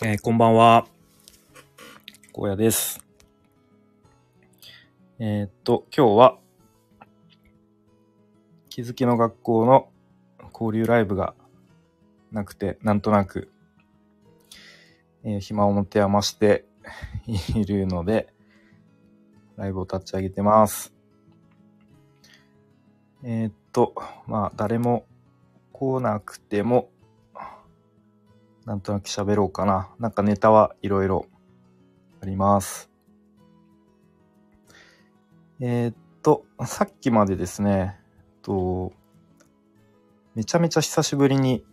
えーこんばんは。荒野です。えーっと、今日は、気づきの学校の交流ライブがなくて、なんとなく、えー暇を持て余して いるので、ライブを立ち上げてます。えっと、まあ、誰も来なくても、なんとなく喋ろうかな。なんかネタはいろいろあります。えーっと、さっきまでですね、えっと、めちゃめちゃ久しぶりに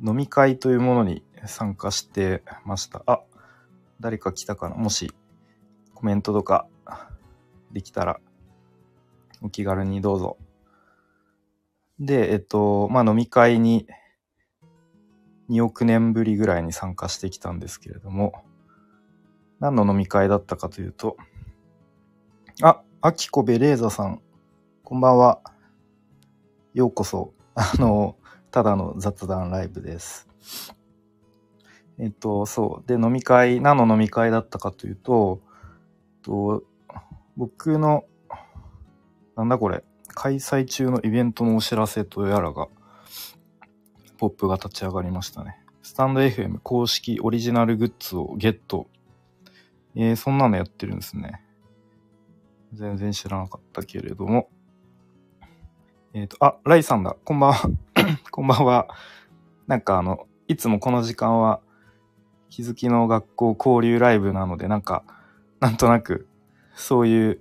飲み会というものに参加してました。あ、誰か来たかなもしコメントとかできたらお気軽にどうぞ。で、えっと、まあ飲み会に2億年ぶりぐらいに参加してきたんですけれども、何の飲み会だったかというと、あ、アキコベレーザさん、こんばんは。ようこそ。あの、ただの雑談ライブです。えっと、そう。で、飲み会、何の飲み会だったかというと、えっと僕の、なんだこれ、開催中のイベントのお知らせとやらが、ポップが立ち上がりましたね。スタンド FM 公式オリジナルグッズをゲット。えー、そんなのやってるんですね。全然知らなかったけれども。えっ、と、あ、ライさんだ。こんばんは。こんばんは。なんかあの、いつもこの時間は、気づきの学校交流ライブなので、なんか、なんとなく、そういう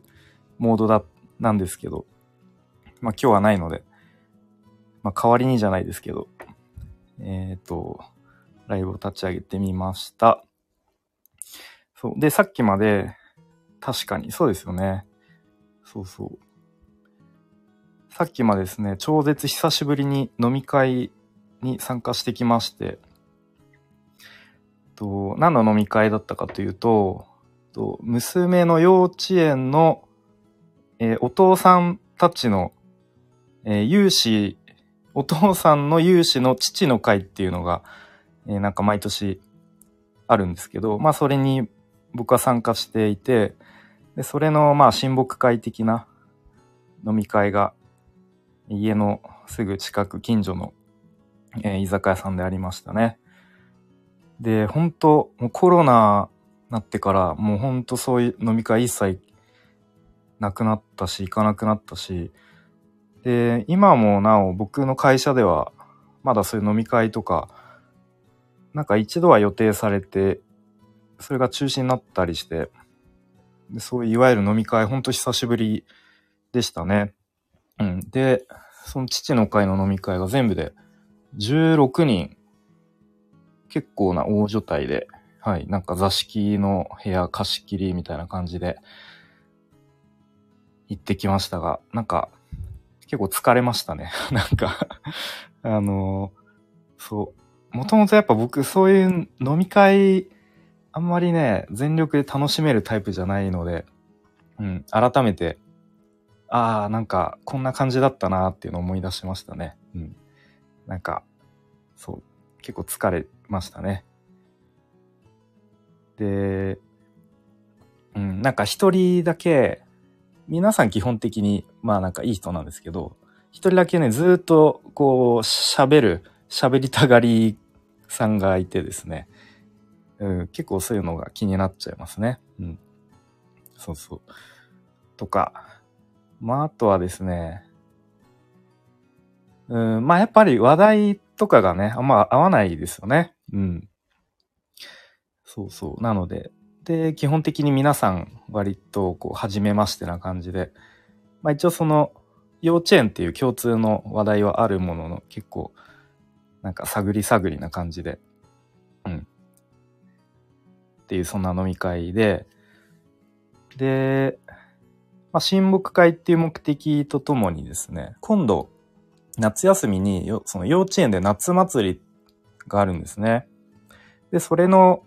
モードだ、なんですけど、まあ今日はないので、まあ代わりにじゃないですけど、えっ、と、ライブを立ち上げてみました。そう。で、さっきまで、確かに、そうですよね。そうそう。さっきまでですね、超絶久しぶりに飲み会に参加してきまして、と何の飲み会だったかというと、と娘の幼稚園の、えーお父さんたちの、えー有志お父さんの有志の父の会っていうのが、えーなんか毎年あるんですけど、まあそれに僕は参加していて、でそれのまあ親睦会的な飲み会が家のすぐ近く近所の、えー居酒屋さんでありましたね。で、本当もうコロナなってからもう本当そういう飲み会一切なくなったし、行かなくなったし、で、今もなお僕の会社では、まだそういう飲み会とか、なんか一度は予定されて、それが中止になったりして、でそういういわゆる飲み会、ほんと久しぶりでしたね。うん。で、その父の会の飲み会が全部で16人、結構な大所帯で、はい、なんか座敷の部屋貸し切りみたいな感じで行ってきましたが、なんか結構疲れましたね。なんかあのそう。もともとやっぱ僕そういう飲み会、あんまりね、全力で楽しめるタイプじゃないので、うん、改めて、ああ、なんかこんな感じだったなっていうのを思い出しましたね。うん。なんか、そう、結構疲れましたね。で、うん、なんか一人だけ、皆さん基本的に、まあなんかいい人なんですけど、一人だけね、ずっとこう喋る、喋りたがりさんがいてですね、うん、結構そういうのが気になっちゃいますね。うん。そうそう。とか、まああとはですね、うん、まあやっぱり話題とかがね、あんま合わないですよね。うん。そうそう。なので、で、基本的に皆さん割とこう、初めましてな感じで、まあ一応その、幼稚園っていう共通の話題はあるものの、結構、なんか探り探りな感じで、うん。っていうそんな飲み会で、で、まあ親睦会っていう目的とともにですね、今度、夏休みに、その幼稚園で夏祭りがあるんですね。で、それの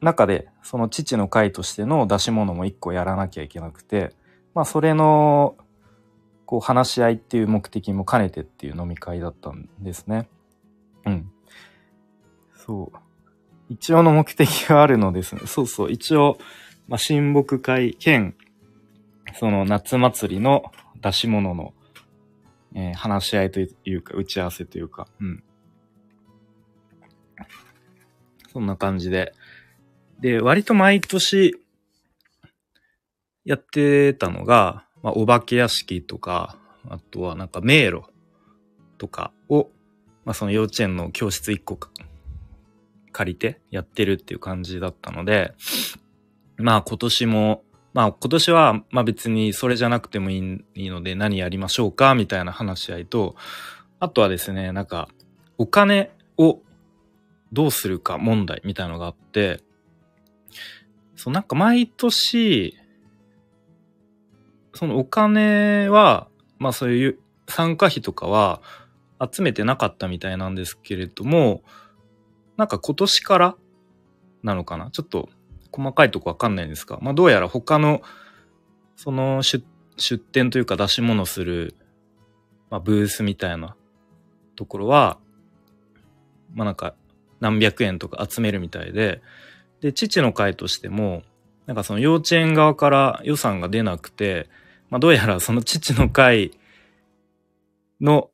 中で、その父の会としての出し物も一個やらなきゃいけなくて、まあそれの、こう話し合いっていう目的も兼ねてっていう飲み会だったんですね。うん。そう。一応の目的があるのですね。そうそう。一応、まあ、親睦会兼、その夏祭りの出し物の、えー話し合いというか、打ち合わせというか、うん。そんな感じで。で、割と毎年、やってたのが、まあ、お化け屋敷とか、あとはなんか迷路とかを、まあ、その幼稚園の教室1個借りてやってるっていう感じだったので、まあ今年も、まあ今年は、まあ別にそれじゃなくてもいいいいので何やりましょうかみたいな話し合いと、あとはですね、なんかお金をどうするか問題みたいなのがあって、そうなんか毎年、そのお金は、まあそういう参加費とかは集めてなかったみたいなんですけれども、なんか今年からなのかな？ちょっと細かいとこわかんないんですが、まあどうやら他の、その出店というか出し物する、まあブースみたいなところは、まあなんか何百円とか集めるみたいで、で、父の会としても、なんかその幼稚園側から予算が出なくて、まあどうやらその父の会の、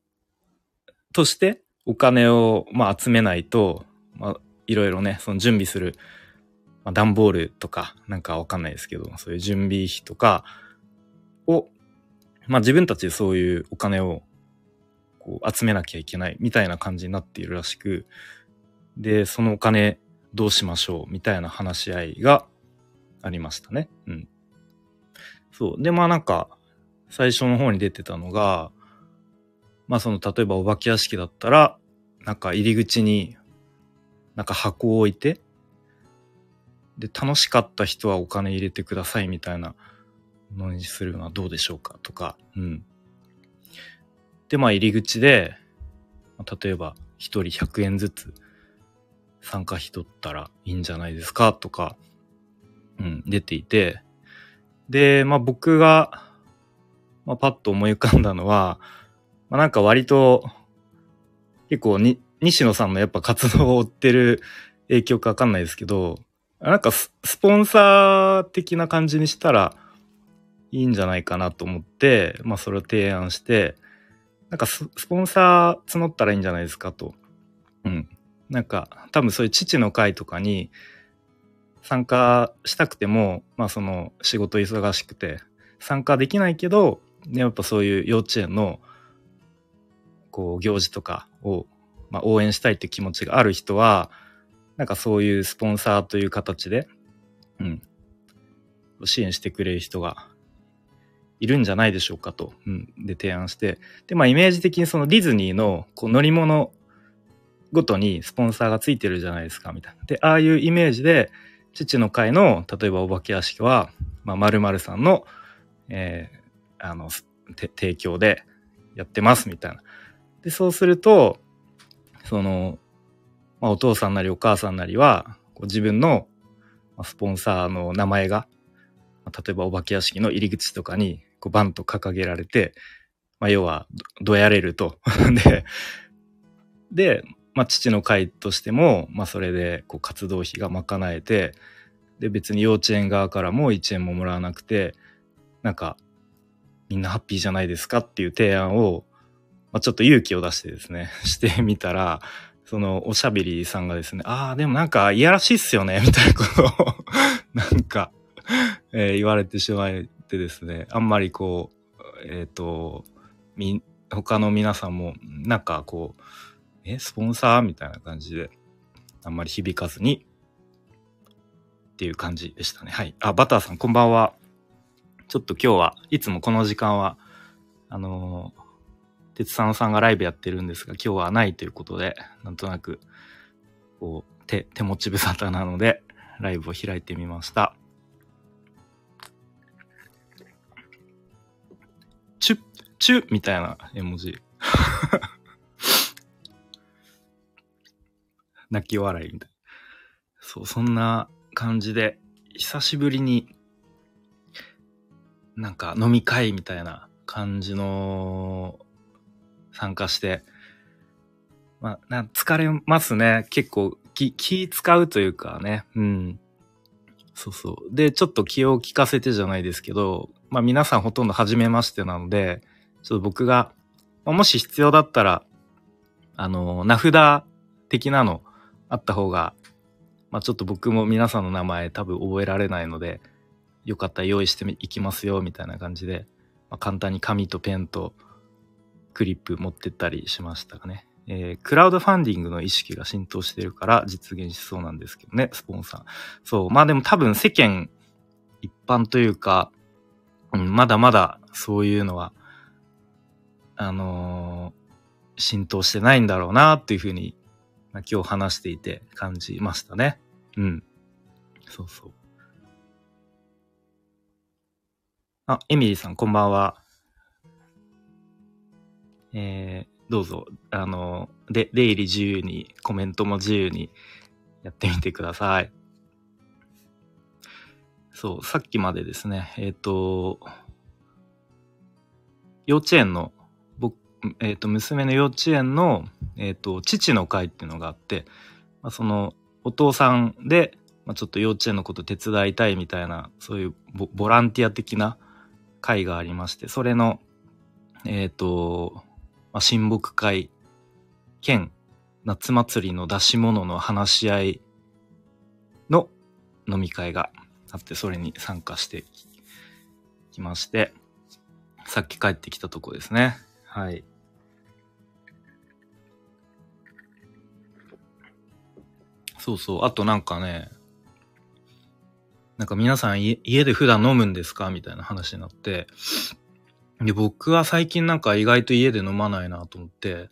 としてお金をまあ集めないと、まあいろいろね、その準備する、まあ段ボールとかなんかわかんないですけど、そういう準備費とかを、まあ自分たちでそういうお金をこう集めなきゃいけないみたいな感じになっているらしく、で、そのお金どうしましょうみたいな話し合いがありましたね。うん。そう。で、まあなんか、最初の方に出てたのが、まあその、例えばお化け屋敷だったら、なんか入り口に、なんか箱を置いて、で、楽しかった人はお金入れてくださいみたいなのにするのはどうでしょうかとか、うん。で、まあ入り口で、例えば一人100円ずつ参加費取ったらいいんじゃないですかとか、うん、出ていて、で、まあ僕が、まあ、パッと思い浮かんだのは、まあなんか割と、結構に、西野さんのやっぱ活動を追ってる影響かわかんないですけど、なんかススポンサー的な感じにしたらいいんじゃないかなと思って、まあそれを提案して、なんかススポンサー募ったらいいんじゃないですかと。うん。なんか多分そういう父の会とかに参加したくても、まあその仕事忙しくて参加できないけど、ねやっぱそういう幼稚園のこう行事とかを、まあ、応援したいって気持ちがある人は、なんかそういうスポンサーという形で、うん、支援してくれる人がいるんじゃないでしょうかと、うん、で提案して、で、まあイメージ的にそのディズニーのこう乗り物ごとにスポンサーがついてるじゃないですか、みたいな。で、ああいうイメージで、父の会の、例えばお化け屋敷は、まあ、〇〇さんの、えーあの、提供でやってます、みたいな。で、そうすると、その、まあ、お父さんなりお母さんなりは、こう自分のスポンサーの名前が、ま例えばお化け屋敷の入り口とかに、こうバンと掲げられて、まあ、要は、どどやれると。で、で、まあ、父の会としても、まあ、それで、こう、活動費が賄えて、で、別に幼稚園側からも1円ももらわなくて、なんか、みんなハッピーじゃないですかっていう提案を、まあ、ちょっと勇気を出してですね、してみたら、その、おしゃべりさんがですね、ああ、でもなんか、いやらしいっすよね、みたいなことを、なんか、えー言われてしまってですね、あんまりこう、えっ、と、み、他の皆さんも、なんかこう、え、スポンサーみたいな感じで、あんまり響かずに、っていう感じでしたね。はい。あ、バターさん、こんばんは。ちょっと今日はいつもこの時間は、あのー鉄佐野さんがライブやってるんですが、今日はないということで、なんとなく、こう、手、手持ち無沙汰なので、ライブを開いてみました。チュッ、チュッみたいな絵文字。泣き笑いみたいな。そう、そんな感じで、久しぶりに、なんか飲み会みたいな感じの、参加して、まあ、な疲れますね。結構気、気使うというかね、うん。そうそう。で、ちょっと気を利かせてじゃないですけど、まあ皆さんほとんど初めましてなので、ちょっと僕が、もし必要だったら、あの、名札的なのあった方が、まあちょっと僕も皆さんの名前多分覚えられないので、よかったら用意していきますよ、みたいな感じで、まあ、簡単に紙とペンとクリップ持ってったりしましたかね。えー、クラウドファンディングの意識が浸透してるから実現しそうなんですけどね、スポンサー。そう。まあでも多分世間一般というか、うん、まだまだそういうのは、あのー、浸透してないんだろうなっていうふうに、今日話していて感じましたね。うん。そうそう。あ、エミリーさん、こんばんは。えー、どうぞ、あの、で、出入り自由に、コメントも自由にやってみてください。そう、さっきまでですね、えっ、ー、と、幼稚園の、えっ、ー、と、娘の幼稚園の、えっ、ー、と、父の会っていうのがあって、まあ、その、お父さんで、まあ、ちょっと幼稚園のこと手伝いたいみたいな、そういうボランティア的な会がありまして、それの、えっ、と、まあ、親睦会兼夏祭りの出し物の話し合いの飲み会があって、それに参加してきまして、さっき帰ってきたとこですね。はい。そうそう。あとなんかね、なんか皆さん家で普段飲むんですか？みたいな話になって、で、僕は最近なんか意外と家で飲まないなと思って、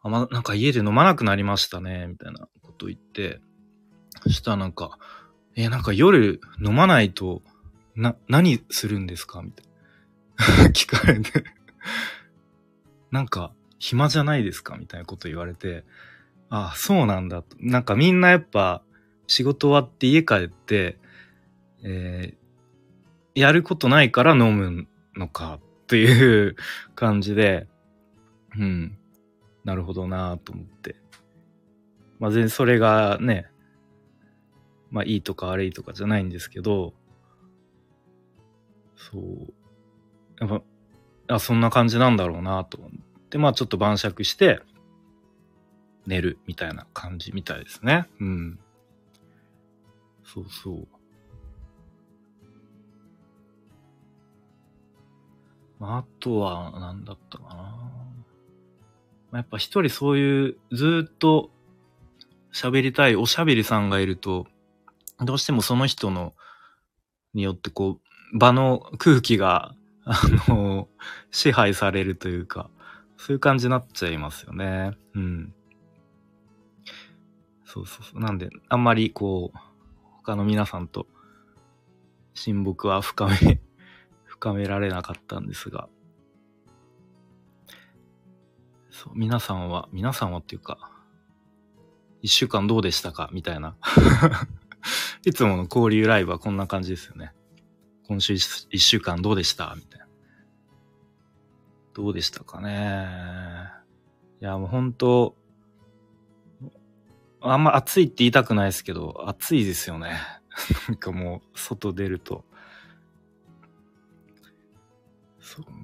あま、なんか家で飲まなくなりましたね、みたいなこと言って、そしたらなんか、え、なんか夜飲まないと、な、何するんですか？みたいな。聞かれて。なんか、暇じゃないですか？みたいなこと言われて、ああ、そうなんだと。なんかみんなやっぱ、仕事終わって家帰って、えー、やることないから飲むのかっていう感じで、うん、なるほどなと思って。まあ全然それがね、まあいいとか悪いとかじゃないんですけど、そう。やっぱ、あ、そんな感じなんだろうなと思って、まあちょっと晩酌して、寝るみたいな感じみたいですね。うん。そうそう。まああとは、何だったかな。まあやっぱ一人そういうずっと喋りたいおしゃべりさんがいると、どうしてもその人の、によってこう、場の空気が、あの、支配されるというか、そういう感じになっちゃいますよね。うん。そうそうそう。なんで、あんまりこう、他の皆さんと親睦は深め 深められなかったんですが、そう、皆さんは、皆さんはっていうか、一週間どうでしたか？みたいな。いつもの交流ライブはこんな感じですよね。今週一週間どうでした？みたいな。どうでしたかね？いや、もう本当あんま暑いって言いたくないですけど、暑いですよね。なんかもう、外出ると。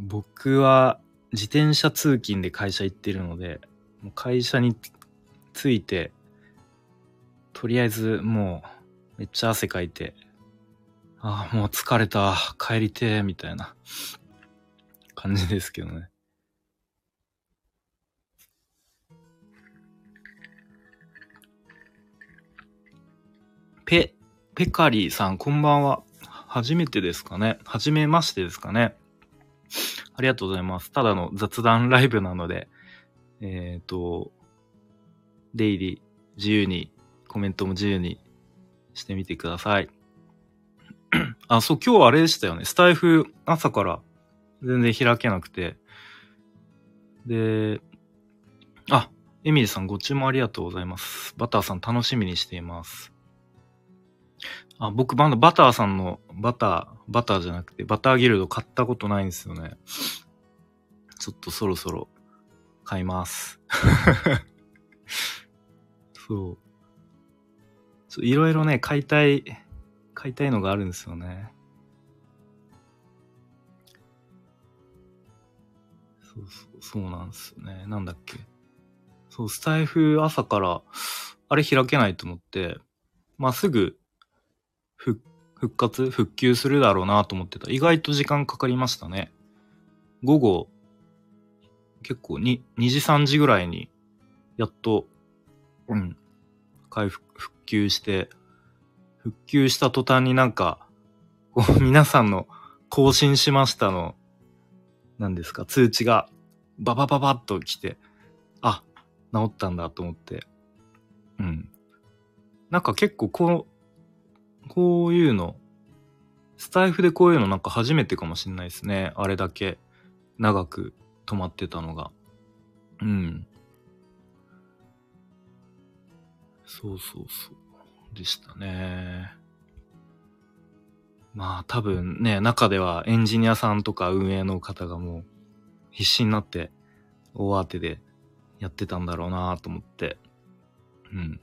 僕は自転車通勤で会社行ってるので、もう会社に着いて、とりあえずもうめっちゃ汗かいて、ああ、もう疲れた、帰りて、みたいな感じですけどね。ペ、ペカリーさん、こんばんは。初めてですかね初めましてですかねありがとうございます。ただの雑談ライブなので、えっ、ー、と、出入り自由に、コメントも自由にしてみてください。あ、そう、今日はあれでしたよね。スタイフ朝から全然開けなくて。で、あ、エミリさんご注文ありがとうございます。バターさん楽しみにしています。あ、僕まだバターさんのバター、バターじゃなくてバターギルド買ったことないんですよね。ちょっとそろそろ買います。そう。いろいろね、買いたい、買いたいのがあるんですよね。そうそう、そうなんですよね。なんだっけ。そう、スタイフ朝から、あれ開けないと思って、まあ、すぐ、復、復活復旧するだろうなと思ってた。意外と時間かかりましたね。午後、結構に、2時3時ぐらいに、やっと、うん、回復、復旧して、復旧した途端になんか、こう、皆さんの更新しましたの、何ですか、通知が、ババババッと来て、あ、治ったんだと思って。うん。なんか結構こう、こういうの、スタイフでこういうのなんか初めてかもしんないですね。あれだけ長く止まってたのが。うん。そうそうそう。でしたね。まあ多分ね、中ではエンジニアさんとか運営の方がもう必死になって大当てでやってたんだろうなと思って。うん。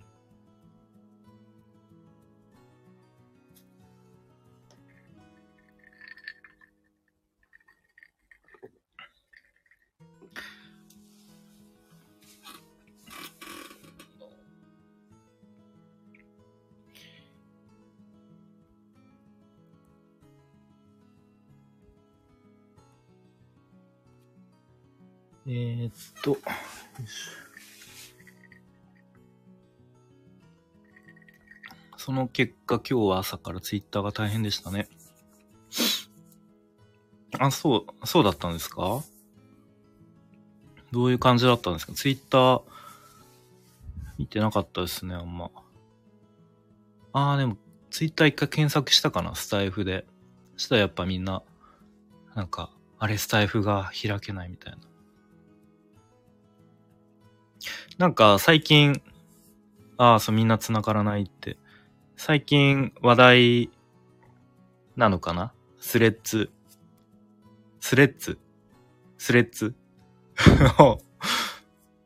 えー、っと、その結果今日は朝からツイッターが大変でしたね。あ、そう、そうだったんですか？どういう感じだったんですか？ツイッター見てなかったですね、あんま。あー、でも、ツイッター一回検索したかな、スタイフで。したらやっぱみんな、なんか、あれスタイフが開けないみたいな。なんか最近、ああ、そうみんな繋がらないって。最近話題なのかな？スレッズ。スレッズ？スレッズ？を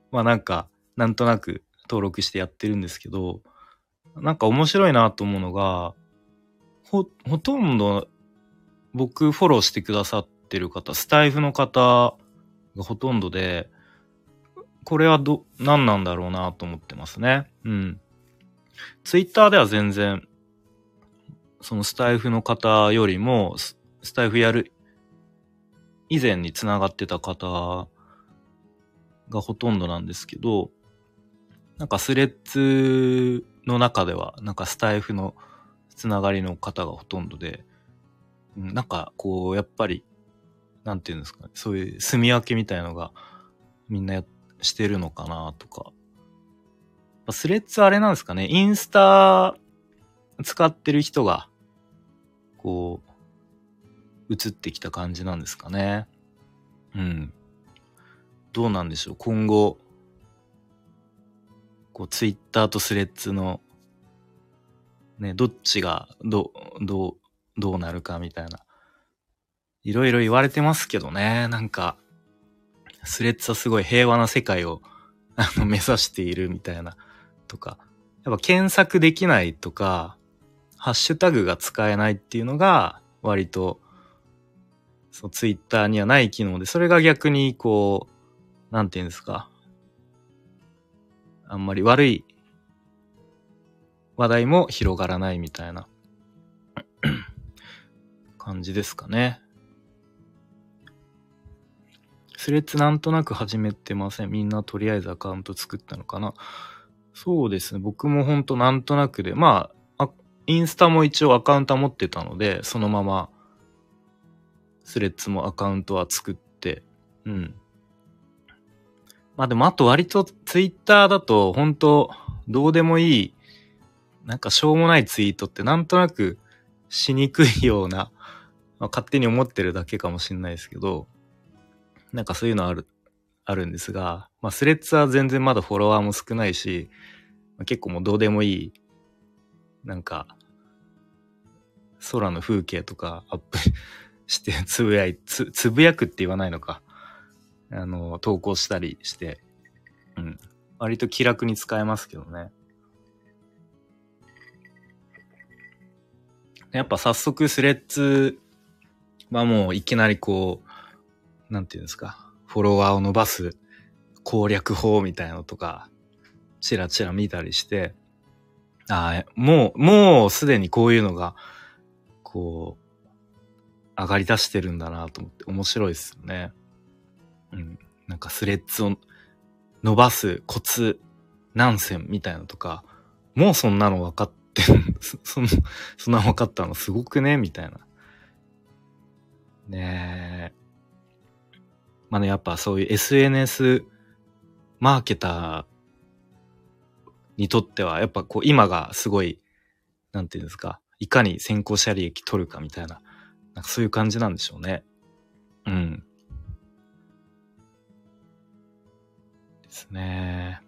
まあなんか、なんとなく登録してやってるんですけど、なんか面白いなと思うのが、ほ、ほとんど僕フォローしてくださってる方、スタイフの方がほとんどで、これはど、何なんだろうなと思ってますね。うん。ツイッターでは全然、そのスタイフの方よりも、スタイフやる、以前に繋がってた方がほとんどなんですけど、なんかスレッズの中では、なんかスタイフのつながりの方がほとんどで、なんかこう、やっぱり、なんていうんですかね、そういう住み分けみたいのがみんなやっしてるのかなとか。スレッズあれなんですかね、インスタ使ってる人が、こう、映ってきた感じなんですかね。うん。どうなんでしょう、今後、こう、ツイッターとスレッズの、ね、どっちが、ど、どう、どうなるかみたいな。いろいろ言われてますけどね、なんか、スレッズはすごい平和な世界をあの目指しているみたいなとか、やっぱ検索できないとか、ハッシュタグが使えないっていうのが割とそうツイッターにはない機能で、それが逆にこう、なんて言うんですか。あんまり悪い話題も広がらないみたいな感じですかね。スレッズなんとなく始めてません？みんなとりあえずアカウント作ったのかな？そうですね。僕もほんとなんとなくで、まあ、インスタも一応アカウントは持ってたので、そのまま、スレッズもアカウントは作って、うん。まあでもあと割とツイッターだと本当どうでもいい、なんかしょうもないツイートってなんとなくしにくいような、まあ、勝手に思ってるだけかもしんないですけど、なんかそういうのある、あるんですが、まあスレッズは全然まだフォロワーも少ないし、まあ、結構もうどうでもいい、なんか、空の風景とかアップ してつぶやい、つ、つぶやくって言わないのか。あの、投稿したりして、うん。割と気楽に使えますけどね。やっぱ早速スレッズはもういきなりこう、なんていうんですか、フォロワーを伸ばす攻略法みたいなのとか、チラチラ見たりして、ああ、もう、もうすでにこういうのが、こう、上がり出してるんだなと思って面白いですよね。うん。なんかスレッズを伸ばすコツ何選みたいなのとか、もうそんなの分かって ん、そんそんな分かったのすごくね？みたいな。ねえ。まあね、やっぱそういう SNS マーケターにとっては、やっぱこう今がすごい、なんていうんですか、いかに先行者利益取るかみたいな、なんかそういう感じなんでしょうね。うん。ですね。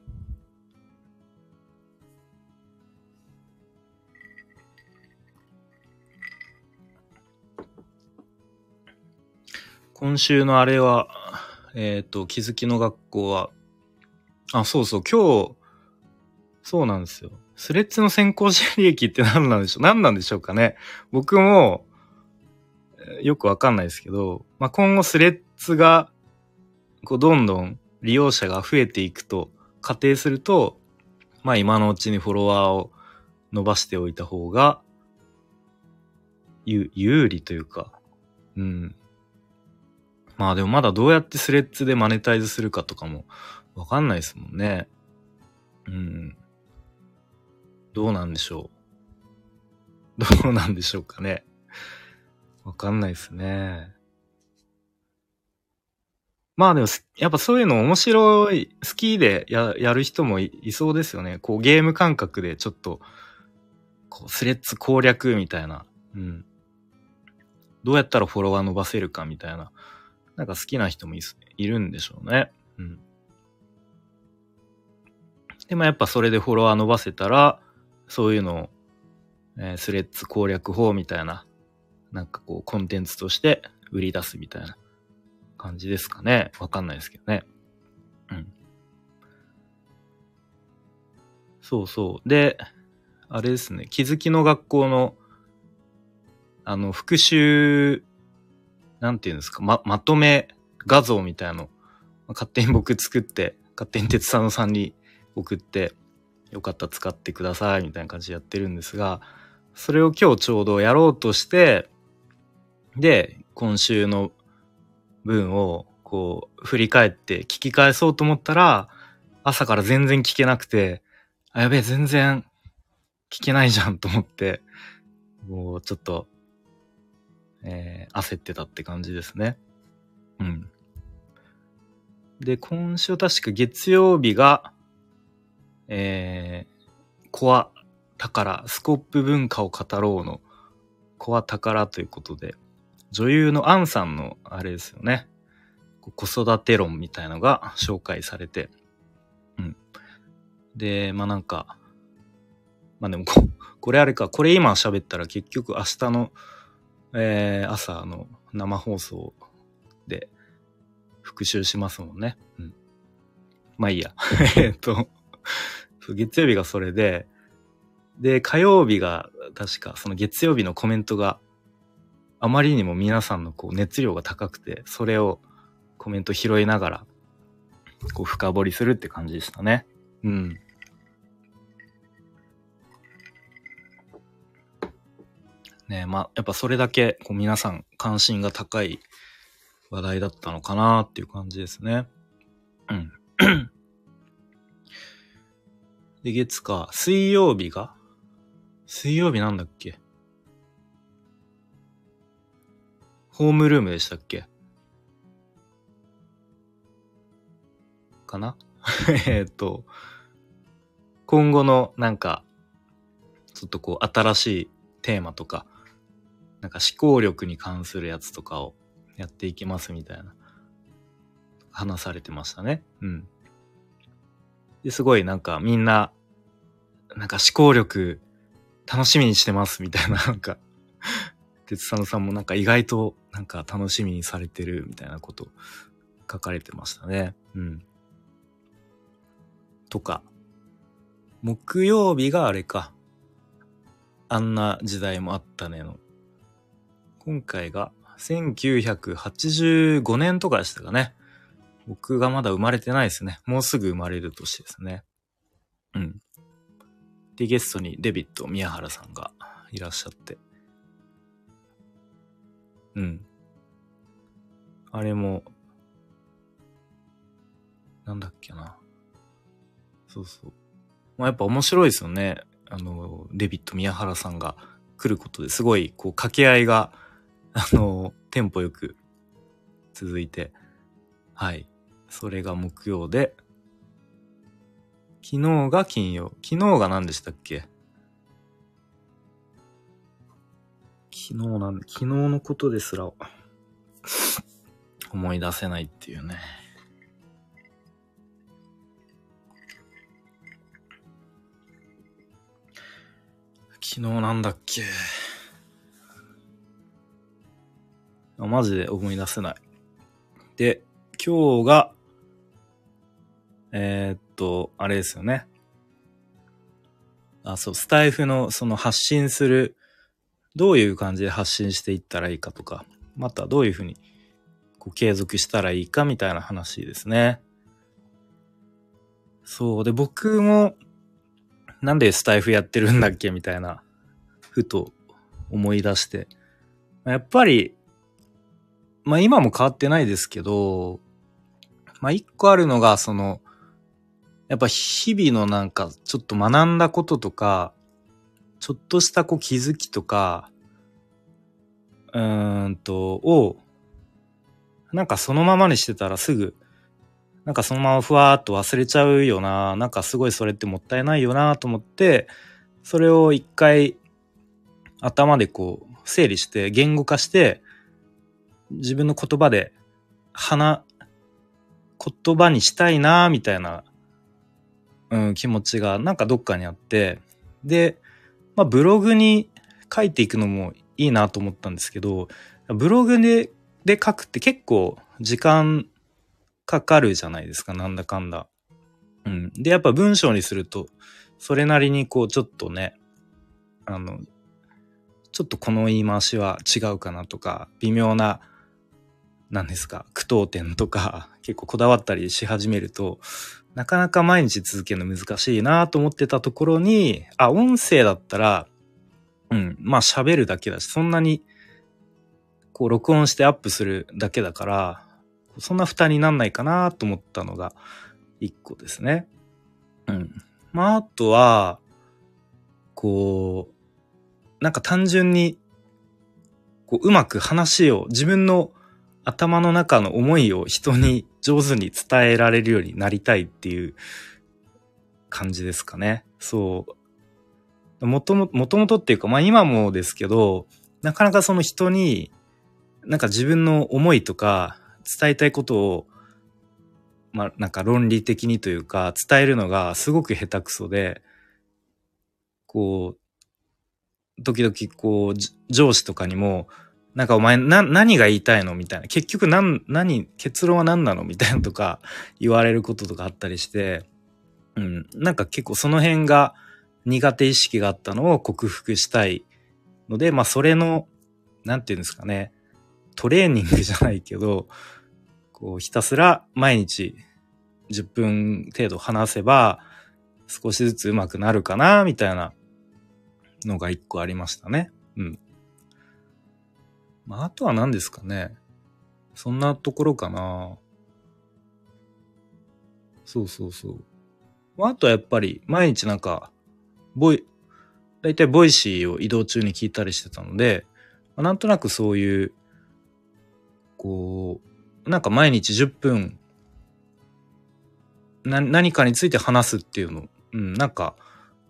今週のあれは、えっ、ー、と、気づきの学校は、あ、そうそう、今日、そうなんですよ。スレッズの先行者利益って何なんでしょう？何なんでしょうかね？僕も、よくわかんないですけど、まあ、今後スレッズが、こう、どんどん利用者が増えていくと仮定すると、まあ、今のうちにフォロワーを伸ばしておいた方が、有、有利というか、うん。まあでもまだどうやってスレッズでマネタイズするかとかもわかんないですもんね。うん。どうなんでしょう。どうなんでしょうかね。わかんないですね。まあでも、やっぱそういうの面白い、好きでややる人もいそうですよね。こうゲーム感覚でちょっと、こうスレッズ攻略みたいな。うん。どうやったらフォロワー伸ばせるかみたいな。なんか好きな人もいいるんでしょうね。うん。でもやっぱそれでフォロワー伸ばせたら、そういうのを、えー、スレッズ攻略法みたいな、なんかこうコンテンツとして売り出すみたいな感じですかね。わかんないですけどね。うん。そうそう。で、あれですね、気づきの学校の、あの、復習なんていうんですか、ま、まとめ画像みたいなの、勝手に僕作って、勝手に鉄佐野さんに送って、よかったら使ってください、みたいな感じでやってるんですが、それを今日ちょうどやろうとして、で、今週の文をこう振り返って聞き返そうと思ったら、朝から全然聞けなくて、あ、やべえ、全然聞けないじゃんと思って、もうちょっとえー、焦ってたって感じですね。うん。で、今週確か月曜日が、えー、コア宝、スコップ文化を語ろうのコア宝ということで、女優のアンさんのあれですよね。子育て論みたいのが紹介されて、うん。で、まあなんか、まあでもこ、これあれか、これ今喋ったら結局明日のえー、朝の生放送で復習しますもんね。うん。まあいいや。えっと、月曜日がそれで、で、火曜日が確かその月曜日のコメントがあまりにも皆さんのこう熱量が高くて、それをコメント拾いながら、こう深掘りするって感じでしたね。うん。ねまあ、やっぱそれだけこう皆さん関心が高い話題だったのかなっていう感じですね。うん。で、月か、水曜日が？水曜日なんだっけ？ホームルームでしたっけ？かな？えっと、今後のなんか、ちょっとこう新しいテーマとか、なんか思考力に関するやつとかをやっていきますみたいな、話されてましたね。うん。で、すごいなんかみんな、なんか思考力楽しみにしてますみたいな、なんか、鉄佐野さんもなんか意外となんか楽しみにされてるみたいなこと書かれてましたね。うん。とか、木曜日があれか。あんな時代もあったねの。今回が1985年とかでしたかね。僕がまだ生まれてないですね。もうすぐ生まれる年ですね。うん。で、ゲストにデビット宮原さんがいらっしゃって。うん。あれも、なんだっけな。そうそう。まあ、やっぱ面白いですよね。あの、デビット宮原さんが来ることですごい、こう、掛け合いが、あの、テンポよく続いて、はい。それが木曜で、昨日が金曜。昨日が何でしたっけ？昨日なん、昨日のことですら、思い出せないっていうね。昨日なんだっけ？マジで思い出せない。で、今日が、えー、っと、あれですよね。あ、そう、スタイフのその発信する、どういう感じで発信していったらいいかとか、またどういうふうにこう継続したらいいかみたいな話ですね。そう。で、僕も、なんでスタイフやってるんだっけみたいな、ふと思い出して。やっぱり、まあ今も変わってないですけど、まあ一個あるのが、その、やっぱ日々のなんかちょっと学んだこととか、ちょっとしたこう気づきとか、うーんと、を、なんかそのままにしてたらすぐ、なんかそのままふわーっと忘れちゃうよな、なんかすごいそれってもったいないよなと思って、それを一回頭でこう整理して言語化して、自分の言葉で、話、言葉にしたいなみたいなうん、気持ちがなんかどっかにあって、で、まあブログに書いていくのもいいなと思ったんですけど、ブログでで書くって結構時間かかるじゃないですか、なんだかんだ。うん。で、やっぱ文章にすると、それなりにこうちょっとね、あの、ちょっとこの言い回しは違うかなとか、微妙な、何ですか、句読点とか、結構こだわったりし始めると、なかなか毎日続けるの難しいなと思ってたところに、あ、音声だったら、うん、まあ喋るだけだし、そんなに、こう録音してアップするだけだから、そんな負担になんないかなと思ったのが一個ですね。うん。まああとは、こう、なんか単純に、こううまく話を自分の頭の中の思いを人に上手に伝えられるようになりたいっていう感じですかね。そう。もとも、もともとっていうか、まあ今もですけど、なかなかその人に、なんか自分の思いとか伝えたいことを、まあなんか論理的にというか伝えるのがすごく下手くそで、こう、時々こう、上司とかにも、なんかお前な、何が言いたいの？みたいな。結局何、何、結論は何なの？みたいなとか 言われることとかあったりして、うん。なんか結構その辺が苦手意識があったのを克服したいので、まあそれの、なんていうんですかね。トレーニングじゃないけど、こうひたすら毎日10分程度話せば少しずつ上手くなるかな、みたいなのが一個ありましたね。うん。まあ、あとは何ですかね。そんなところかな。そうそうそう。まあ、あとはやっぱり、毎日なんか、ボイ、だいたいボイシーを移動中に聞いたりしてたので、まあ、なんとなくそういう、こう、なんか毎日10分、な、何かについて話すっていうの、うん、なんか、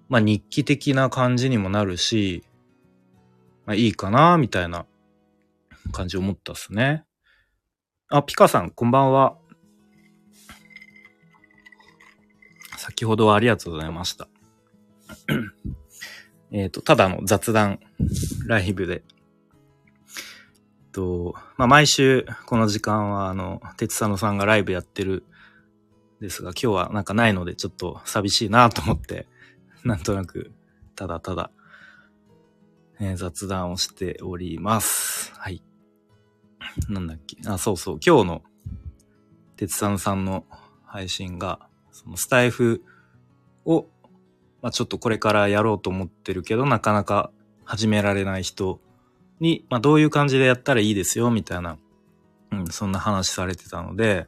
まあ日記的な感じにもなるし、まあいいかな、みたいな感じ思ったっすね。あ、ピカさん、こんばんは。先ほどはありがとうございました。えっと、ただの雑談ライブで。と、まあ、毎週この時間は、あの、鉄佐野さんがライブやってるですが、今日はなんかないのでちょっと寂しいなと思って、なんとなく、ただただえー、雑談をしております。はい。なんだっけ？あ、そうそう。今日の、鉄さんさんの配信が、そのスタイフを、まあ、ちょっとこれからやろうと思ってるけど、なかなか始められない人に、まあ、どういう感じでやったらいいですよ、みたいな、うん、そんな話されてたので、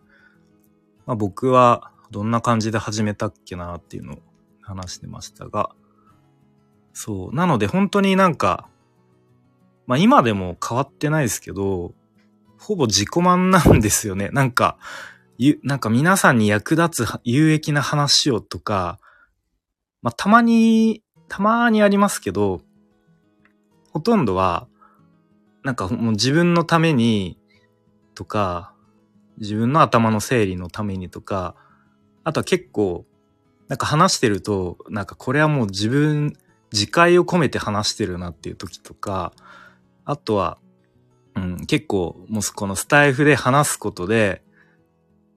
まあ、僕はどんな感じで始めたっけなっていうのを話してましたが、そう。なので本当になんか、まあ今でも変わってないですけど、ほぼ自己満なんですよね。なんか、ゆ、なんか皆さんに役立つ有益な話をとか、まあたまに、たまにありますけど、ほとんどは、なんかもう自分のためにとか、自分の頭の整理のためにとか、あとは結構、なんか話してると、なんかこれはもう自分、自戒を込めて話してるなっていう時とか、あとは、うん、結構、もうこのスタイフで話すことで、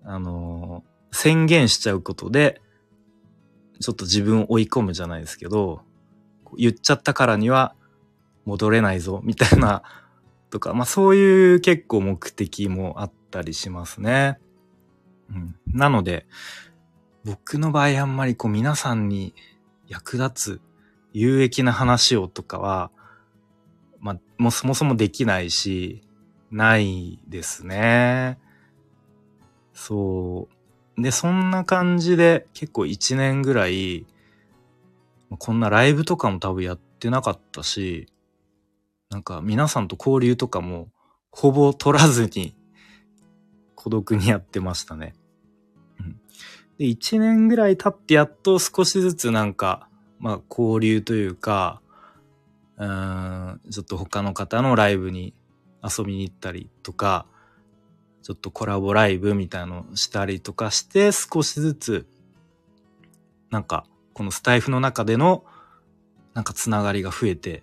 あのー、宣言しちゃうことで、ちょっと自分を追い込むじゃないですけど、言っちゃったからには戻れないぞ、みたいな、とか、まあそういう結構目的もあったりしますね。うん。なので、僕の場合あんまりこう皆さんに役立つ有益な話をとかは、まあ、もうそもそもできないし、ないですね。そう。で、そんな感じで結構一年ぐらい、こんなライブとかも多分やってなかったし、なんか皆さんと交流とかもほぼ取らずに孤独にやってましたね。うん、で、一年ぐらい経ってやっと少しずつなんかまあ、交流というか、うん、ちょっと他の方のライブに遊びに行ったりとか、ちょっとコラボライブみたいのしたりとかして、少しずつ、なんか、このスタイフの中での、なんかつながりが増えて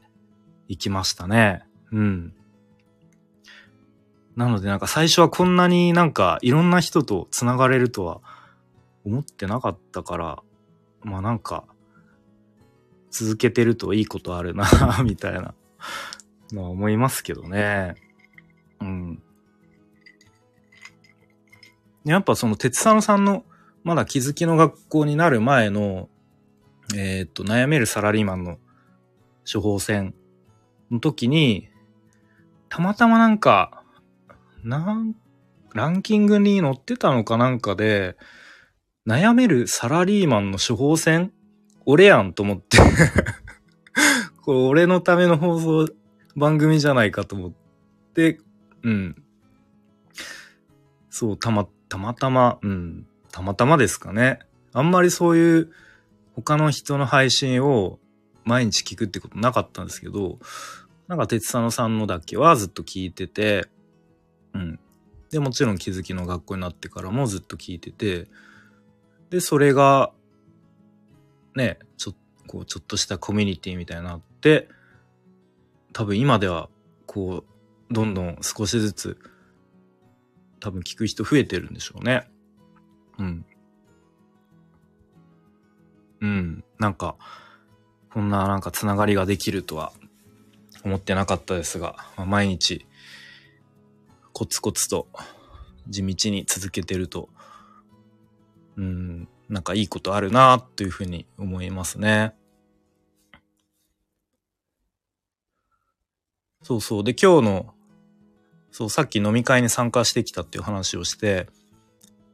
いきましたね。うん。なのでなんか最初はこんなになんかいろんな人とつながれるとは思ってなかったから、まあなんか続けてるといいことあるな みたいなのは思いますけどね。うん。やっぱその鉄佐野さんのまだ気づきの学校になる前の、えっ、と、悩めるサラリーマンの処方箋の時に、たまたまなんか、なん、ランキングに載ってたのかなんかで、悩めるサラリーマンの処方箋俺やんと思って これ俺のための放送番組じゃないかと思って、うん。そう、たま、たまたま、うん、たまたまですかね。あんまりそういう他の人の配信を毎日聞くってことなかったんですけど、なんか鉄佐野さんのだけはずっと聞いてて、うん。で、もちろん気づきの学校になってからもずっと聞いてて、で、それがね、ちょ、こう、ちょっとしたコミュニティみたいになって、多分今では、こう、どんどん少しずつ、多分聞く人増えてるんでしょうね。うん。うん。なんか、こんななんかつながりができるとは思ってなかったですが、まあ、毎日コツコツと地道に続けてると、うん、なんかいいことあるなというふうに思いますね。そうそう。で、今日の、そう、さっき飲み会に参加してきたっていう話をして、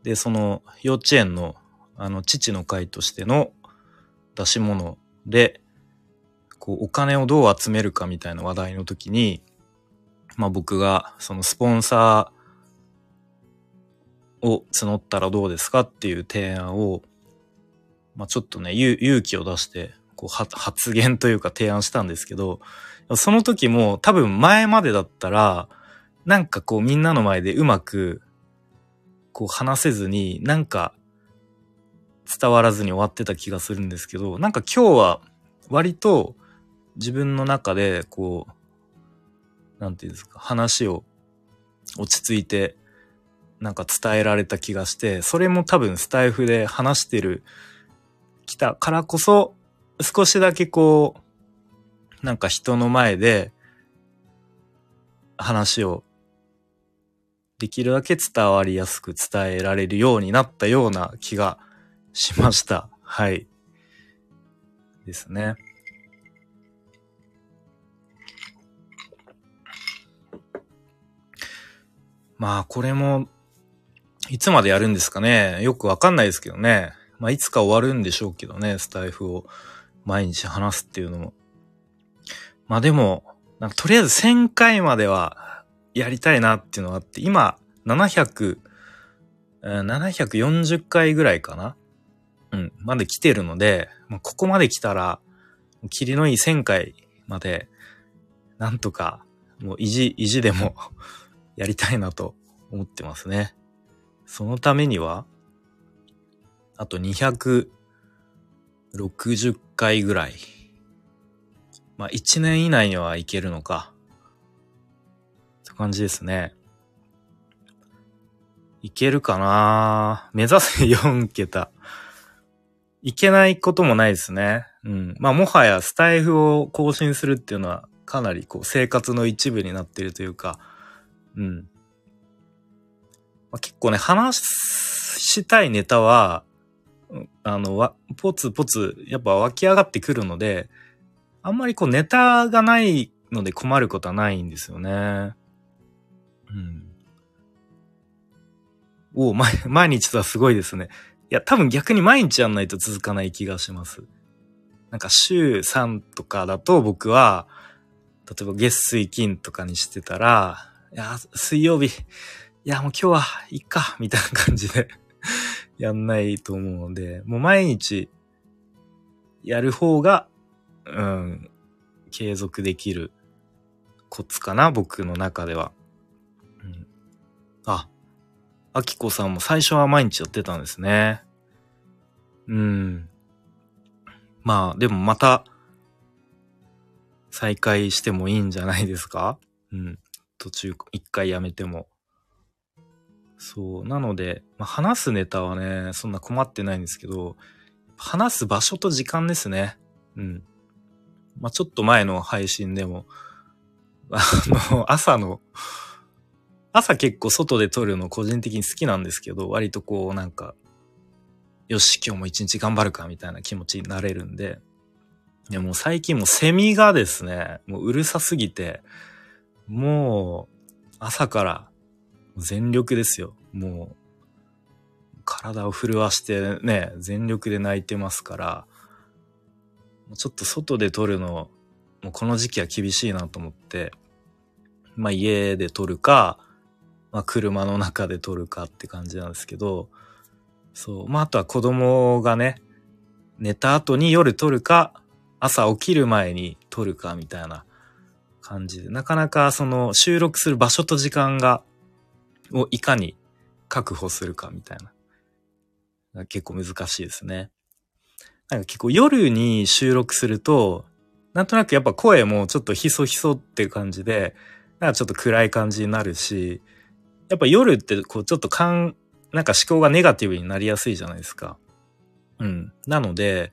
で、その幼稚園の、あの、父の会としての出し物で、こう、お金をどう集めるかみたいな話題の時に、まあ僕が、そのスポンサー、を募ったらどうですかっていう提案を、まあ、ちょっとね、勇気を出して、こう、発言というか提案したんですけど、その時も多分前までだったら、なんかこうみんなの前でうまく、こう話せずに、なんか伝わらずに終わってた気がするんですけど、なんか今日は割と自分の中でこう、なんていうんですか、話を落ち着いてなんか伝えられた気がして、それも多分スタイフで話してる、来たからこそ、少しだけこう、なんか人の前で話をできるだけ伝わりやすく伝えられるようになったような気がしました。はい。ですね。まあ、これも、いつまでやるんですかね。よくわかんないですけどね。まあ、いつか終わるんでしょうけどね、スタイフを毎日話すっていうのも。まあでも、なんかとりあえず1000回まではやりたいなっていうのがあって、今、700、740回ぐらいかなうん、まで来てるので、まあ、ここまで来たら、霧のいい1000回まで、なんとか、もう意地、意地でも やりたいなと思ってますね。そのためには、あと260回ぐらい。まあ1年以内にはいけるのか。って感じですね。いけるかな目指せ4桁。いけないこともないですね。うん。まあもはやスタイフを更新するっていうのはかなりこう生活の一部になってるというか、うん。まあ、結構ね、話したいネタは、あの、わ、ポツポツ、やっぱ湧き上がってくるので、あんまりこうネタがないので困ることはないんですよね。うん。お毎、毎日とはすごいですね。いや、多分逆に毎日やんないと続かない気がします。なんか週3とかだと僕は、例えば月水金とかにしてたら、いや、水曜日、いや、もう今日はいっか、みたいな感じで やんないと思うので、もう毎日やる方が、うん、継続できるコツかな、僕の中では。うん、あ、あきこさんも最初は毎日やってたんですね。うん。まあ、でもまた、再開してもいいんじゃないですか？うん。途中、一回やめても。そう。なので、まあ、話すネタはね、そんな困ってないんですけど、話す場所と時間ですね。うん。まあ、ちょっと前の配信でも、あの、朝の、朝結構外で撮るの個人的に好きなんですけど、割とこうなんか、よし、今日も一日頑張るかみたいな気持ちになれるんで、いやもう最近もうセミがですね、もううるさすぎて、もう朝から全力ですよ。もう体を震わしてね、全力で泣いてますから、ちょっと外で撮るの、もうこの時期は厳しいなと思って、まあ家で撮るか、まあ車の中で撮るかって感じなんですけど、そう。まああとは子供がね、寝た後に夜撮るか、朝起きる前に撮るかみたいな感じで、なかなかその収録する場所と時間が、をいかに確保するかみたいな。結構難しいですね。なんか結構夜に収録すると、なんとなくやっぱ声もちょっとひそひそっていう感じで、なんかちょっと暗い感じになるし、やっぱ夜ってこうちょっと感、なんか思考がネガティブになりやすいじゃないですか。うん。なので、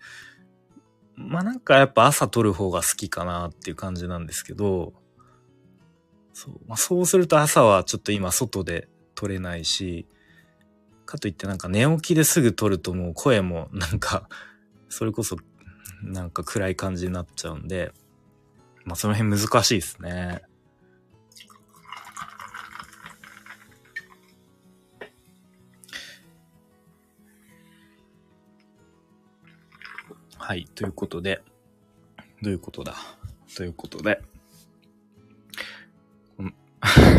まあなんかやっぱ朝撮る方が好きかなっていう感じなんですけど、そう。まあそうすると朝はちょっと今外で撮れないし、かといってなんか寝起きですぐ撮るともう声もなんか、それこそなんか暗い感じになっちゃうんで、まあその辺難しいですね。はい。ということで、どういうことだ？ということで、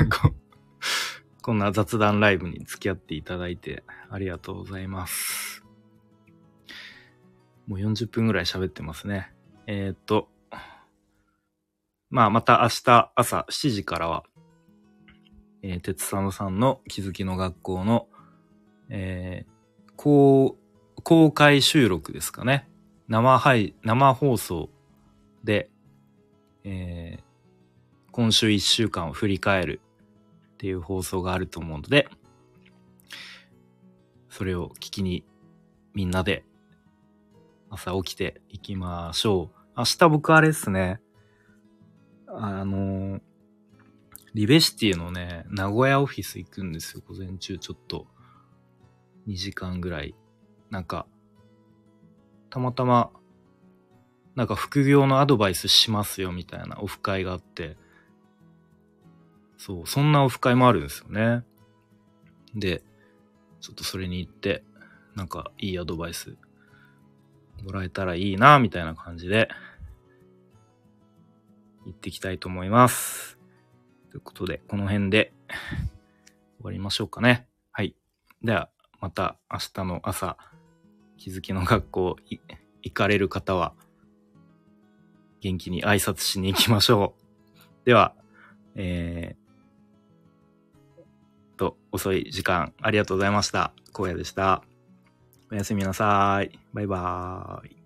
こ こんな雑談ライブに付き合っていただいてありがとうございます。もう40分ぐらい喋ってますね。えー、っと、まあまた明日朝7時からは、えー、鉄佐野さんの気づきの学校の、えー、公、公開収録ですかね。生配、生放送で、えー、今週1週間を振り返るっていう放送があると思うので、それを聞きにみんなで朝起きていきましょう。明日僕あれですね。あの、リベシティのね、名古屋オフィス行くんですよ、午前中ちょっと。2時間ぐらい。なんか、たまたま、なんか副業のアドバイスしますよみたいなオフ会があって、そう、そんなオフ会もあるんですよね。で、ちょっとそれに行って、なんかいいアドバイスもらえたらいいな、みたいな感じで、行ってきたいと思います。ということで、この辺で終わりましょうかね。はい。では、また明日の朝、気づきの学校行かれる方は、元気に挨拶しに行きましょう。では、えー、と、遅い時間ありがとうございました。荒野でした。おやすみなさい。バイバーイ。